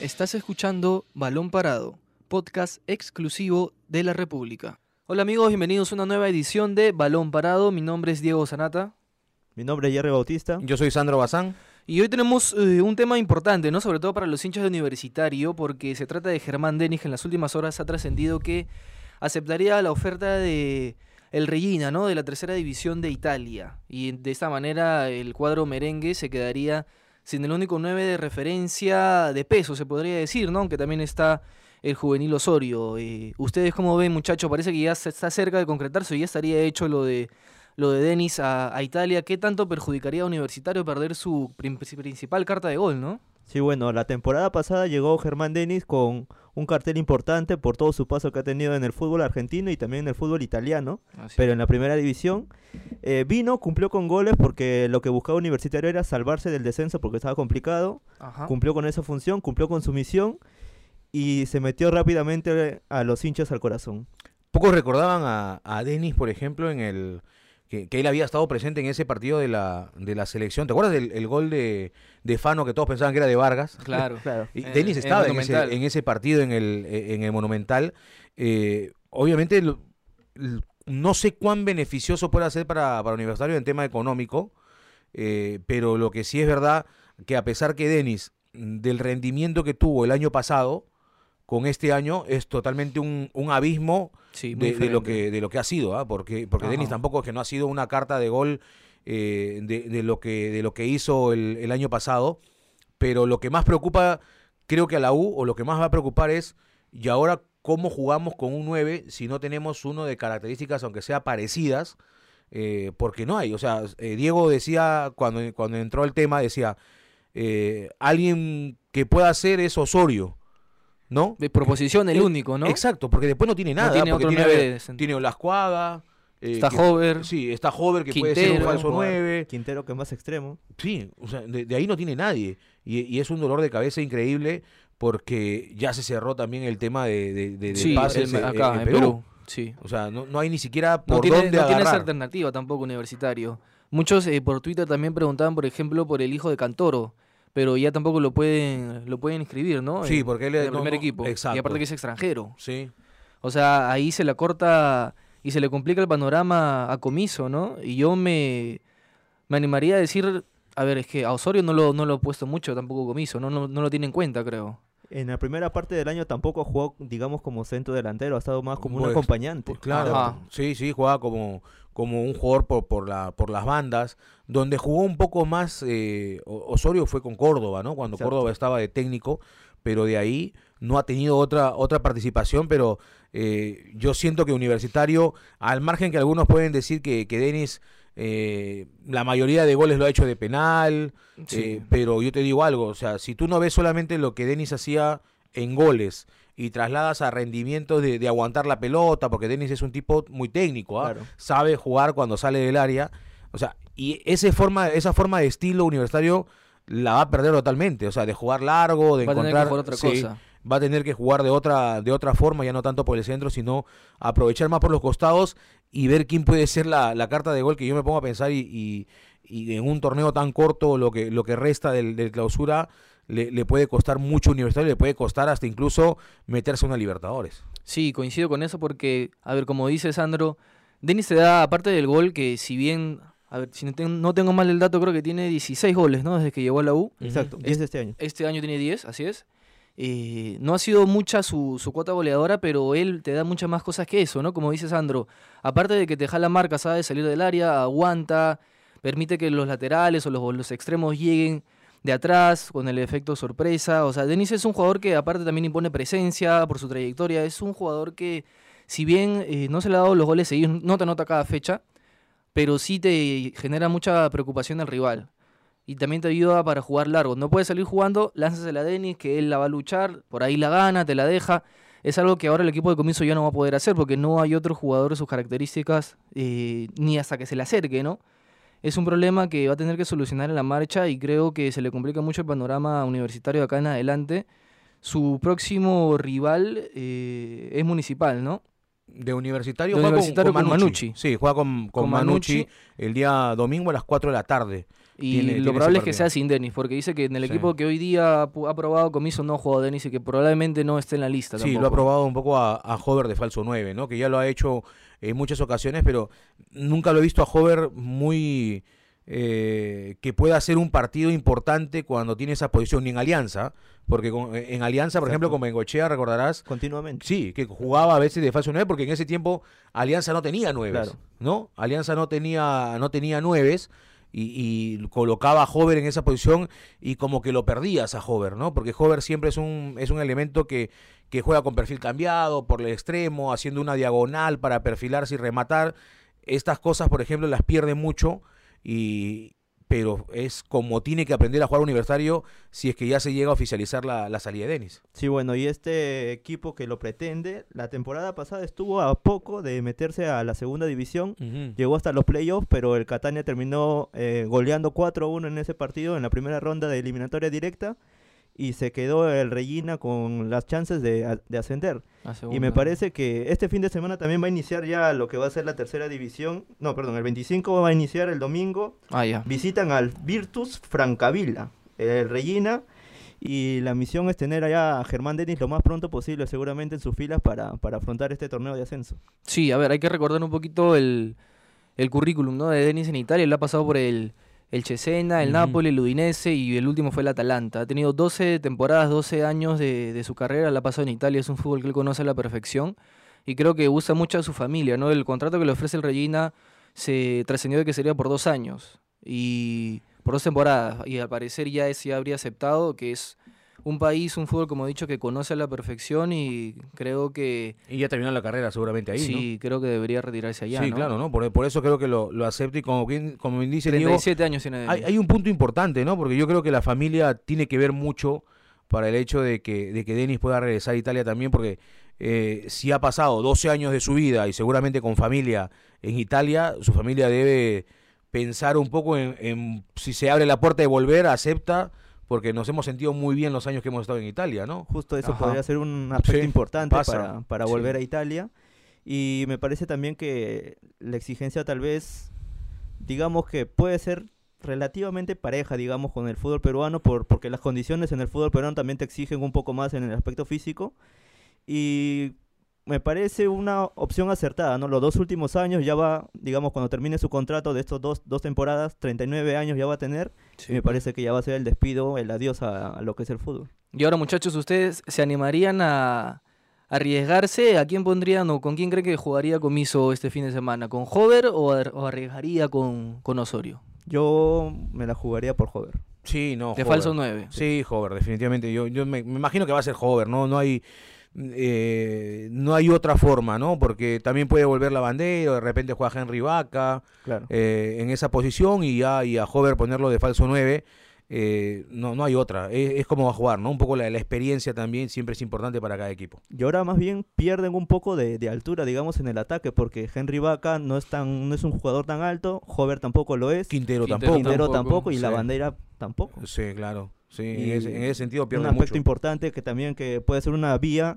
Estás escuchando Balón Parado, podcast exclusivo de la República. Hola amigos, bienvenidos a una nueva edición de Balón Parado. Mi nombre es Diego Sanata. Mi nombre es Jerry Bautista. Yo soy Sandro Bazán. Y hoy tenemos eh, un tema importante, ¿no? Sobre todo para los hinchas de universitario, porque se trata de Germán Denis, que en las últimas horas ha trascendido que aceptaría la oferta de el Regina, ¿no? De la tercera división de Italia. Y de esta manera el cuadro merengue se quedaría sin el único 9 de referencia de peso, se podría decir, ¿no? Aunque también está el juvenil Osorio. Eh, ¿Ustedes cómo ven, muchachos? Parece que ya se está cerca de concretarse, ya estaría hecho lo de lo de Denis a, a, Italia. ¿Qué tanto perjudicaría a Universitario perder su principal carta de gol, no? Sí, bueno, la temporada pasada llegó Germán Denis con un cartel importante por todo su paso que ha tenido en el fútbol argentino y también en el fútbol italiano, Así pero en la primera división. Eh, vino, cumplió con goles porque lo que buscaba Universitario era salvarse del descenso porque estaba complicado. Ajá. Cumplió con esa función, cumplió con su misión y se metió rápidamente a los hinchas al corazón. Pocos recordaban a, a Denis, por ejemplo, en el que, él había estado presente en ese partido de la, de la selección. ¿Te acuerdas del gol de, de, Fano que todos pensaban que era de Vargas? Claro, claro. Y Denis estaba en, ese, en, ese, partido en el, en el Monumental. Eh, obviamente, no sé cuán beneficioso puede ser para, para Universitario en tema económico, eh, pero lo que sí es verdad que a pesar que Denis, del rendimiento que tuvo el año pasado, con este año es totalmente un, un abismo de, lo que, de lo que ha sido, ¿ah? porque, porque Denis tampoco es que no ha sido una carta de gol eh, de, de, lo que, de lo que hizo el, el, año pasado, pero lo que más preocupa, creo que a la U, o lo que más va a preocupar es, y ahora cómo jugamos con un 9 si no tenemos uno de características, aunque sea parecidas, eh, porque no hay. O sea, eh, Diego decía, cuando, cuando entró el tema, decía, eh, alguien que pueda hacer es Osorio ¿no? De proposición el único, ¿no? Exacto, porque después no tiene nada. No tiene porque otro tiene, tiene Olascuaga. Eh, está Hover. Sí, está Hover, que Quintero, puede ser un falso 9. Quintero, que es más extremo. Sí, o sea, de, de ahí no tiene nadie. Y, y, es un dolor de cabeza increíble porque ya se cerró también el tema de, de, de, sí, pases el, acá, en, en Perú. Perú. Sí. O sea, no, no, hay ni siquiera por no tiene, dónde no agarrar. tienes alternativa tampoco universitario. Muchos eh, por Twitter también preguntaban, por ejemplo, por el hijo de Cantoro pero ya tampoco lo pueden lo pueden inscribir, ¿no? Sí, porque él es el primer equipo. Exacto. Y aparte que es extranjero. Sí. O sea, ahí se la corta y se le complica el panorama a Comiso, ¿no? Y yo me, me animaría a decir, a ver, es que a Osorio no lo, no lo he puesto mucho tampoco Comiso, ¿no? No, no lo tiene en cuenta, creo. En la primera parte del año tampoco jugó, digamos, como centro delantero, ha estado más como pues, un acompañante. Pues claro, Ajá. sí, sí, jugaba como, como un jugador por, por, la, por las bandas, donde jugó un poco más, eh, Osorio fue con Córdoba, ¿no? Cuando Exacto. Córdoba estaba de técnico, pero de ahí no ha tenido otra, otra participación, pero eh, yo siento que Universitario, al margen que algunos pueden decir que, que Denis... Eh, la mayoría de goles lo ha hecho de penal, sí. eh, pero yo te digo algo, o sea, si tú no ves solamente lo que Denis hacía en goles y trasladas a rendimientos de, de, aguantar la pelota, porque Denis es un tipo muy técnico, claro. sabe jugar cuando sale del área, o sea, y ese forma, esa forma de estilo universitario la va a perder totalmente, o sea, de jugar largo, de va encontrar a tener que otra sí, cosa. Va a tener que jugar de otra de otra forma, ya no tanto por el centro, sino aprovechar más por los costados y ver quién puede ser la, la carta de gol que yo me pongo a pensar y, y, y, en un torneo tan corto lo que lo que resta del, del clausura le, le, puede costar mucho universitario, le puede costar hasta incluso meterse a una Libertadores. Sí, coincido con eso porque, a ver, como dice Sandro, Denis te da, aparte del gol, que si bien a ver, si no tengo, no tengo, mal el dato, creo que tiene 16 goles, ¿no? Desde que llegó a la U. Exacto, 10 de este año. Este año tiene 10, así es. Eh, no ha sido mucha su, su, cuota goleadora, pero él te da muchas más cosas que eso, ¿no? Como dice Sandro, aparte de que te jala marca, sabe salir del área, aguanta, permite que los laterales o los, los extremos lleguen de atrás con el efecto sorpresa. O sea, Denis es un jugador que aparte también impone presencia por su trayectoria. Es un jugador que, si bien eh, no se le ha dado los goles seguidos, no te anota cada fecha, pero sí te genera mucha preocupación al rival. Y también te ayuda para jugar largo. No puedes salir jugando, lánzasela a Denis, que él la va a luchar, por ahí la gana, te la deja. Es algo que ahora el equipo de comienzo ya no va a poder hacer porque no hay otro jugador de sus características eh, ni hasta que se le acerque, ¿no? Es un problema que va a tener que solucionar en la marcha y creo que se le complica mucho el panorama universitario de acá en adelante. Su próximo rival eh, es municipal, ¿no? de universitario, de juega universitario con, con, con Manucci. Manucci. Sí, juega con, con, con Manucci, Manucci, el día domingo a las 4 de la tarde. Y lo probable es que sea sin Denis, porque dice que en el equipo que hoy día ha probado Comiso no ha jugado Denis y que probablemente no esté en la lista. Sí, lo ha probado un poco a, a Hover de falso 9, ¿no? Que ya lo ha hecho en muchas ocasiones, pero nunca lo he visto a Hover muy eh, que pueda hacer un partido importante cuando tiene esa posición, ni en Alianza, porque eh, en Alianza, por ejemplo, con Bengochea, recordarás. Continuamente. Sí, que jugaba a veces de falso 9, porque en ese tiempo Alianza no tenía 9, ¿no? Alianza no tenía, no tenía 9 y, colocaba a Hover en esa posición y como que lo perdías a Hover, ¿no? Porque Hover siempre es un, es un elemento que, que juega con perfil cambiado, por el extremo, haciendo una diagonal para perfilarse y rematar. Estas cosas, por ejemplo, las pierde mucho y pero es como tiene que aprender a jugar universitario si es que ya se llega a oficializar la, salida de Denis. Sí, bueno, y este equipo que lo pretende, la temporada pasada estuvo a poco de meterse a la segunda división, llegó hasta los playoffs, pero el Catania terminó eh, goleando 4-1 en ese partido en la primera ronda de eliminatoria directa y se quedó el Regina con las chances de, ascender. Y me parece que este fin de semana también va a iniciar ya lo que va a ser la tercera división. No, perdón, el 25 va a iniciar el domingo. Ah, ya. Visitan al Virtus Francavilla, el Regina. Y la misión es tener allá a Germán Denis lo más pronto posible, seguramente en sus filas, para, para afrontar este torneo de ascenso. Sí, a ver, hay que recordar un poquito el, el currículum ¿no? de Denis en Italia. Él ha pasado por el el Cesena, el Napoli, el Udinese y el último fue el Atalanta. Ha tenido 12 temporadas, 12 años de, su carrera, la ha pasado en Italia, es un fútbol que él conoce a la perfección y creo que usa mucho a su familia, ¿no? El contrato que le ofrece el Regina se trascendió de que sería por dos años y por dos temporadas y al parecer ya ese habría aceptado que es un país, un fútbol, como he dicho, que conoce a la perfección y creo que... Y ya terminó la carrera seguramente ahí, Sí, creo que debería retirarse allá, Sí, claro, ¿no? Por, eso creo que lo, lo acepta y como, como dice 37 años tiene hay, hay un punto importante, ¿no? Porque yo creo que la familia tiene que ver mucho para el hecho de que, de que Denis pueda regresar a Italia también, porque eh, si ha pasado 12 años de su vida y seguramente con familia en Italia, su familia debe pensar un poco en, en si se abre la puerta de volver, acepta porque nos hemos sentido muy bien los años que hemos estado en Italia, ¿no? Justo eso podría ser un aspecto importante para, para, volver a Italia. Y me parece también que la exigencia tal vez, digamos que puede ser relativamente pareja, digamos, con el fútbol peruano, por, porque las condiciones en el fútbol peruano también te exigen un poco más en el aspecto físico. Y me parece una opción acertada, ¿no? Los dos últimos años ya va, digamos, cuando termine su contrato de estos dos, dos temporadas, 39 años ya va a tener. Y me parece que ya va a ser el despido, el adiós a, lo que es el fútbol. Y ahora, muchachos, ¿ustedes se animarían a arriesgarse? ¿A quién pondrían o con quién cree que jugaría Comiso este fin de semana? ¿Con Hover o, arriesgaría con, con Osorio? Yo me la jugaría por Hover. Sí, no. De falso 9. Sí, Hover, definitivamente. Yo, yo me, me, imagino que va a ser Hover, ¿no? No hay eh, no hay otra forma, ¿no? Porque también puede volver la bandera, o de repente juega Henry Vaca eh, en esa posición y ya y a Hover ponerlo de falso 9. Eh, no, no hay otra, es, como va a jugar, ¿no? Un poco la, experiencia también siempre es importante para cada equipo. Y ahora más bien pierden un poco de, altura, digamos, en el ataque, porque Henry Vaca no es tan, no es un jugador tan alto, Hover tampoco lo es, Quintero, tampoco, Quintero tampoco, y la bandera tampoco. Sí, claro. Sí, en, ese, sentido pierde Un aspecto importante que también que puede ser una vía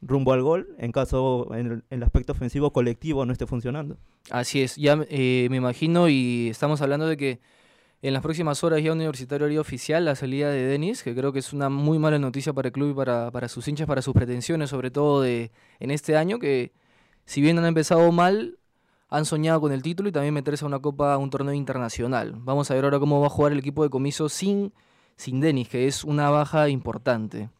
rumbo al gol en caso en el, aspecto ofensivo colectivo no esté funcionando. Así es, ya eh, me imagino y estamos hablando de que en las próximas horas ya Universitario haría oficial la salida de Denis, que creo que es una muy mala noticia para el club y para, para sus hinchas, para sus pretensiones, sobre todo de en este año, que si bien han empezado mal, han soñado con el título y también meterse a una copa, a un torneo internacional. Vamos a ver ahora cómo va a jugar el equipo de comiso sin, sin Denis, que es una baja importante.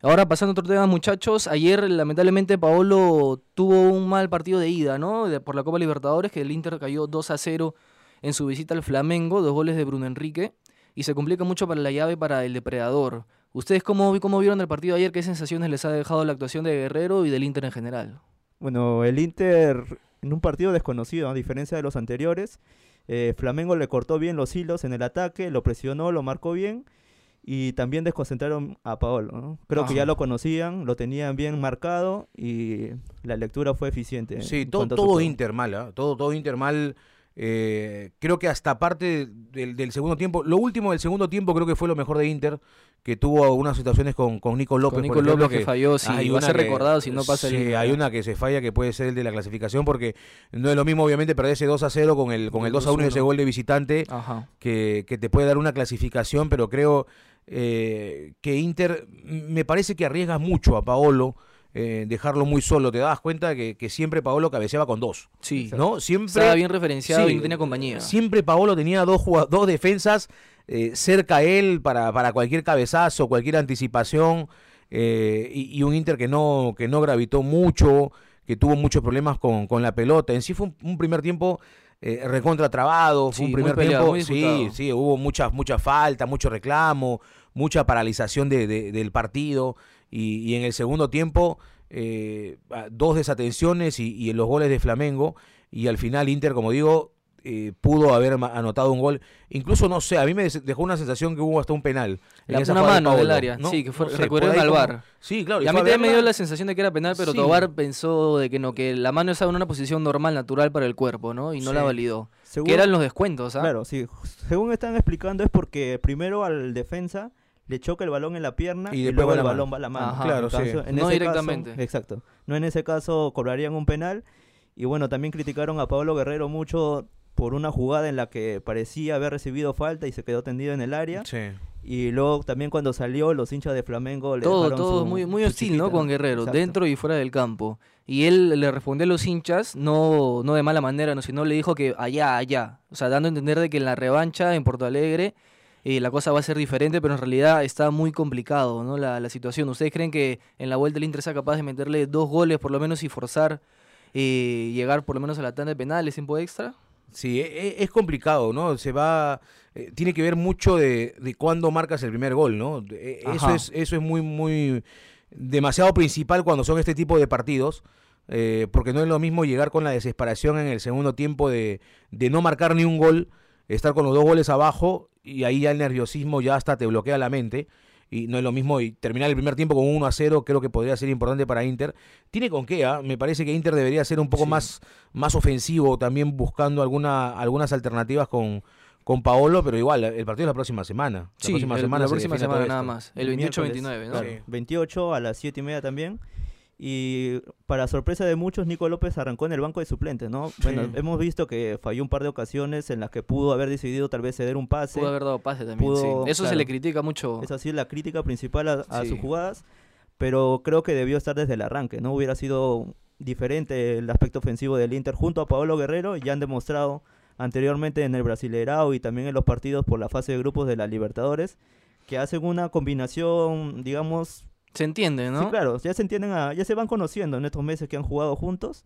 Ahora pasando a otro tema, muchachos, ayer lamentablemente Paolo tuvo un mal partido de ida, ¿no? por la Copa Libertadores, que el Inter cayó 2 a 0 en su visita al Flamengo, dos goles de Bruno Enrique, y se complica mucho para la llave para el depredador. ¿Ustedes cómo, cómo vieron el partido ayer? ¿Qué sensaciones les ha dejado la actuación de Guerrero y del Inter en general? Bueno, el Inter en un partido desconocido, a diferencia de los anteriores, eh, Flamengo le cortó bien los hilos en el ataque, lo presionó, lo marcó bien y también desconcentraron a Paolo. Creo que ya lo conocían, lo tenían bien marcado y la lectura fue eficiente. Sí, todo, todo Inter mal, ¿ah? todo, todo Inter mal. Eh, creo que hasta parte del, segundo tiempo, lo último del segundo tiempo creo que fue lo mejor de Inter, que tuvo algunas situaciones con, con Nico López. Con Nico López que, falló, sí, va a ser recordado si no pasa sí, hay una que se falla que puede ser el de la clasificación, porque no es lo mismo obviamente perder ese 2 a 0 con el, con el 2 a 1 y ese gol de visitante, que, que te puede dar una clasificación, pero creo eh, que Inter me parece que arriesga mucho a Paolo. Eh, dejarlo muy solo. Te das cuenta que, que, siempre Paolo cabeceaba con dos. Sí. ¿no? Siempre, Estaba bien referenciado y no tenía compañía. Siempre Paolo tenía dos, dos defensas eh, cerca a él para, para cualquier cabezazo, cualquier anticipación. y, un Inter que no, que no gravitó mucho, que tuvo muchos problemas con, con la pelota. En sí fue un primer tiempo eh, recontra trabado, fue un primer tiempo, sí, sí, hubo muchas mucha falta, mucho reclamo, mucha paralización de, del partido y, en el segundo tiempo eh, dos desatenciones y, y en los goles de Flamengo y al final Inter, como digo, eh, pudo haber anotado un gol. Incluso, no sé, a mí me dejó una sensación que hubo hasta un penal. La una mano del área, sí, que fue, recurrieron al VAR. Sí, claro. Y, a mí también me dio la sensación de que era penal, pero Tobar pensó de que no, que la mano estaba en una posición normal, natural para el cuerpo, ¿no? Y no la validó. que eran los descuentos, ¿ah? Claro, sí. Según están explicando es porque primero al defensa le choca el balón en la pierna y, luego el balón va a la mano. claro, sí. no directamente. exacto. No en ese caso cobrarían un penal. Y bueno, también criticaron a Pablo Guerrero mucho por una jugada en la que parecía haber recibido falta y se quedó tendido en el área. Sí. Y luego también cuando salió, los hinchas de Flamengo le Todo, todo muy, muy hostil, ¿no? Con Guerrero, dentro y fuera del campo. Y él le respondió a los hinchas, no, no de mala manera, no, sino le dijo que allá, allá. O sea, dando a entender de que en la revancha en Porto Alegre eh, la cosa va a ser diferente, pero en realidad está muy complicado, ¿no? La, la situación. ¿Ustedes creen que en la vuelta el Inter sea capaz de meterle dos goles por lo menos y forzar eh, llegar por lo menos a la tanda de penales, tiempo extra? Sí, e, e, es, complicado, ¿no? Se va, eh, tiene que ver mucho de, de cuándo marcas el primer gol, ¿no? E, eso es, eso es muy, muy demasiado principal cuando son este tipo de partidos, eh, porque no es lo mismo llegar con la desesperación en el segundo tiempo de, de no marcar ni un gol, estar con los dos goles abajo y ahí ya el nerviosismo ya hasta te bloquea la mente y no es lo mismo y terminar el primer tiempo con 1 a 0 creo que podría ser importante para Inter. Tiene con qué, ¿ah? me parece que Inter debería ser un poco más, más ofensivo, también buscando alguna, algunas alternativas con, con Paolo, pero igual, el partido es la próxima semana. La sí, próxima semana la próxima semana nada más, el 28-29, ¿no? 28 a las 7 y media también. Y para sorpresa de muchos, Nico López arrancó en el banco de suplentes, ¿no? Bueno, hemos visto que falló un par de ocasiones en las que pudo haber decidido tal vez ceder un pase. Pudo haber dado pase también, sí. Eso se le critica mucho. Esa sí es la crítica principal a, sus jugadas, pero creo que debió estar desde el arranque, ¿no? Hubiera sido diferente el aspecto ofensivo del Inter junto a Pablo Guerrero, ya han demostrado anteriormente en el Brasileirao y también en los partidos por la fase de grupos de la Libertadores, que hacen una combinación, digamos, se entiende, ¿no? Sí, claro, ya se entienden, ya se van conociendo en estos meses que han jugado juntos.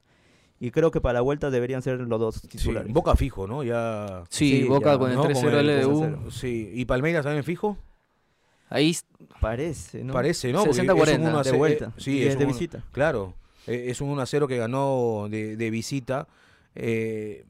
Y creo que para la vuelta deberían ser los dos titulares. Boca fijo, ¿no? Ya... Sí, Boca con el 3-0 LDU. Sí, ¿y Palmeiras también fijo? Ahí parece, ¿no? Parece, ¿no? 60-40 de vuelta. sí, es, de visita. Claro, e, es un 1-0 que ganó de, de visita. Eh,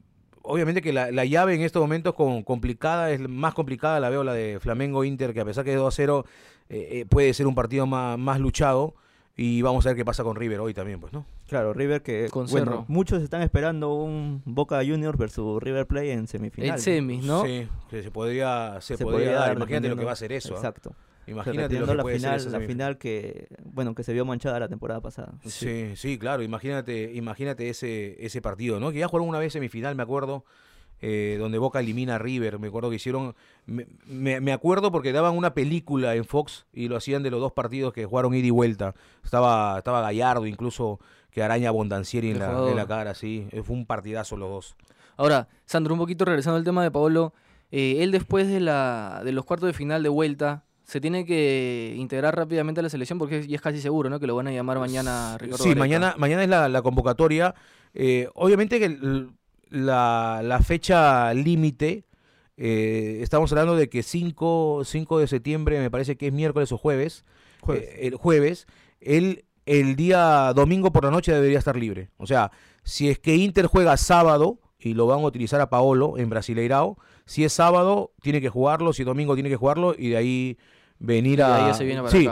obviamente que la, llave en estos momentos con, complicada, es más complicada la veo la de Flamengo Inter, que a pesar que es 2 a 0, eh, eh, puede ser un partido más, más luchado. Y vamos a ver qué pasa con River hoy también, pues, ¿no? Claro, River que, con bueno, muchos están esperando un Boca Juniors versus River Play en semifinal. En semis, ¿no? Sí, se podría, se, podría, dar. Imagínate lo que va a ser eso. ¿ah? Exacto. Imagínate la final, la final que bueno que se vio manchada la temporada pasada. Sí, sí, claro. Imagínate, imagínate ese ese partido, ¿no? Que ya jugaron una vez semifinal, me acuerdo. Eh, donde Boca elimina a River, me acuerdo que hicieron, me, me, acuerdo porque daban una película en Fox y lo hacían de los dos partidos que jugaron ida y vuelta, estaba, estaba Gallardo incluso que araña Bondancieri en la, en la, cara, sí, fue un partidazo los dos. Ahora, Sandro, un poquito regresando al tema de Paolo, eh, él después de, la, de los cuartos de final de vuelta, se tiene que integrar rápidamente a la selección porque ya es casi seguro, ¿no? Que lo van a llamar mañana Ricardo Sí, mañana, mañana es la, convocatoria. Eh, obviamente que la, la fecha límite, eh, estamos hablando de que 5, 5 de septiembre, me parece que es miércoles o jueves, eh, el jueves, el, el día domingo por la noche debería estar libre. O sea, si es que Inter juega sábado y lo van a utilizar a Paolo en Brasileirao, si es sábado tiene que jugarlo, si es domingo tiene que jugarlo y de ahí venir a... sí,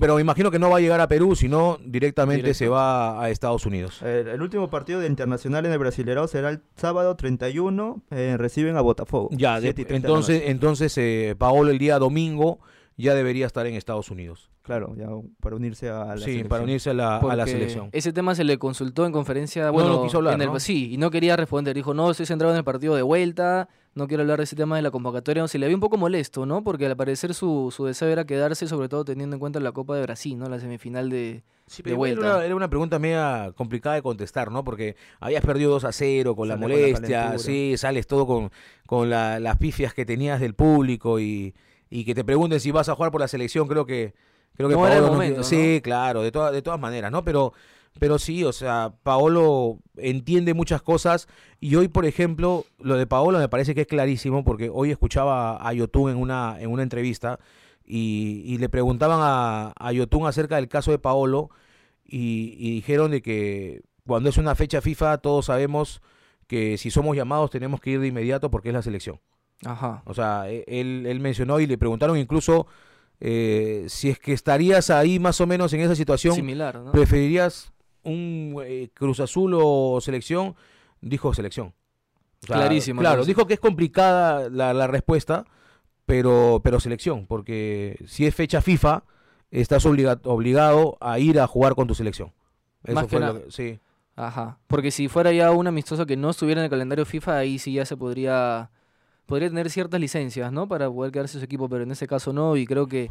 pero me imagino que no va a llegar a Perú, sino directamente se va a Estados Unidos. El, último partido de internacional en el Brasileirao será el sábado 31, eh, reciben a Botafogo. Ya, entonces, entonces eh, Paolo el día domingo ya debería estar en Estados Unidos. Claro, ya para unirse a la sí, para unirse a la, selección. Ese tema se le consultó en conferencia, bueno, no, quiso hablar, sí, y no quería responder. Dijo, no, estoy centrado en el partido de vuelta, no quiero hablar de ese tema de la convocatoria. se le había un poco molesto, ¿no? Porque al parecer su, su deseo era quedarse, sobre todo teniendo en cuenta la Copa de Brasil, ¿no? La semifinal de, vuelta. Era una, pregunta media complicada de contestar, ¿no? Porque habías perdido 2 a 0 con la molestia, sí, sales todo con, con las pifias que tenías del público y, y que te pregunten si vas a jugar por la selección, creo que Creo que Paolo Sí, claro, de, todas de todas maneras, ¿no? Pero, pero sí, o sea, Paolo entiende muchas cosas y hoy, por ejemplo, lo de Paolo me parece que es clarísimo porque hoy escuchaba a Yotun en una, en una entrevista y, le preguntaban a, a Yotun acerca del caso de Paolo y, dijeron de que cuando es una fecha FIFA todos sabemos que si somos llamados tenemos que ir de inmediato porque es la selección. Ajá. O sea, e, él, él mencionó y le preguntaron incluso eh, si es que estarías ahí más o menos en esa situación, Similar, ¿preferirías un eh, Cruz Azul o selección? Dijo selección. Clarísimo. Claro, dijo que es complicada la, respuesta, pero, pero selección, porque si es fecha FIFA, estás obligado a ir a jugar con tu selección. Eso fue Lo sí. Ajá. Porque si fuera ya un amistoso que no estuviera en el calendario FIFA, ahí sí ya se podría podría tener ciertas licencias, ¿no? Para poder quedarse su equipo, pero en ese caso no, y creo que,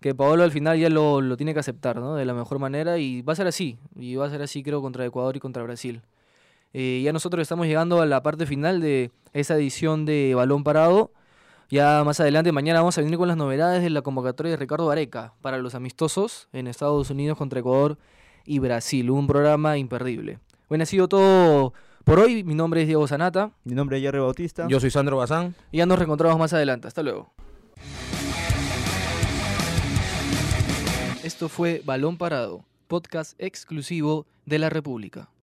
que Paolo al final ya lo, lo, tiene que aceptar, ¿no? De la mejor manera, y va a ser así, y va a ser así creo contra Ecuador y contra Brasil. Eh, ya nosotros estamos llegando a la parte final de esa edición de Balón Parado. Ya más adelante, mañana vamos a venir con las novedades de la convocatoria de Ricardo Areca para los amistosos en Estados Unidos contra Ecuador y Brasil. Un programa imperdible. Bueno, ha sido todo por hoy, mi nombre es Diego Zanata. Mi nombre es Jerry Bautista. Yo soy Sandro Bazán. Y ya nos reencontramos más adelante. Hasta luego. Esto fue Balón Parado, podcast exclusivo de la República.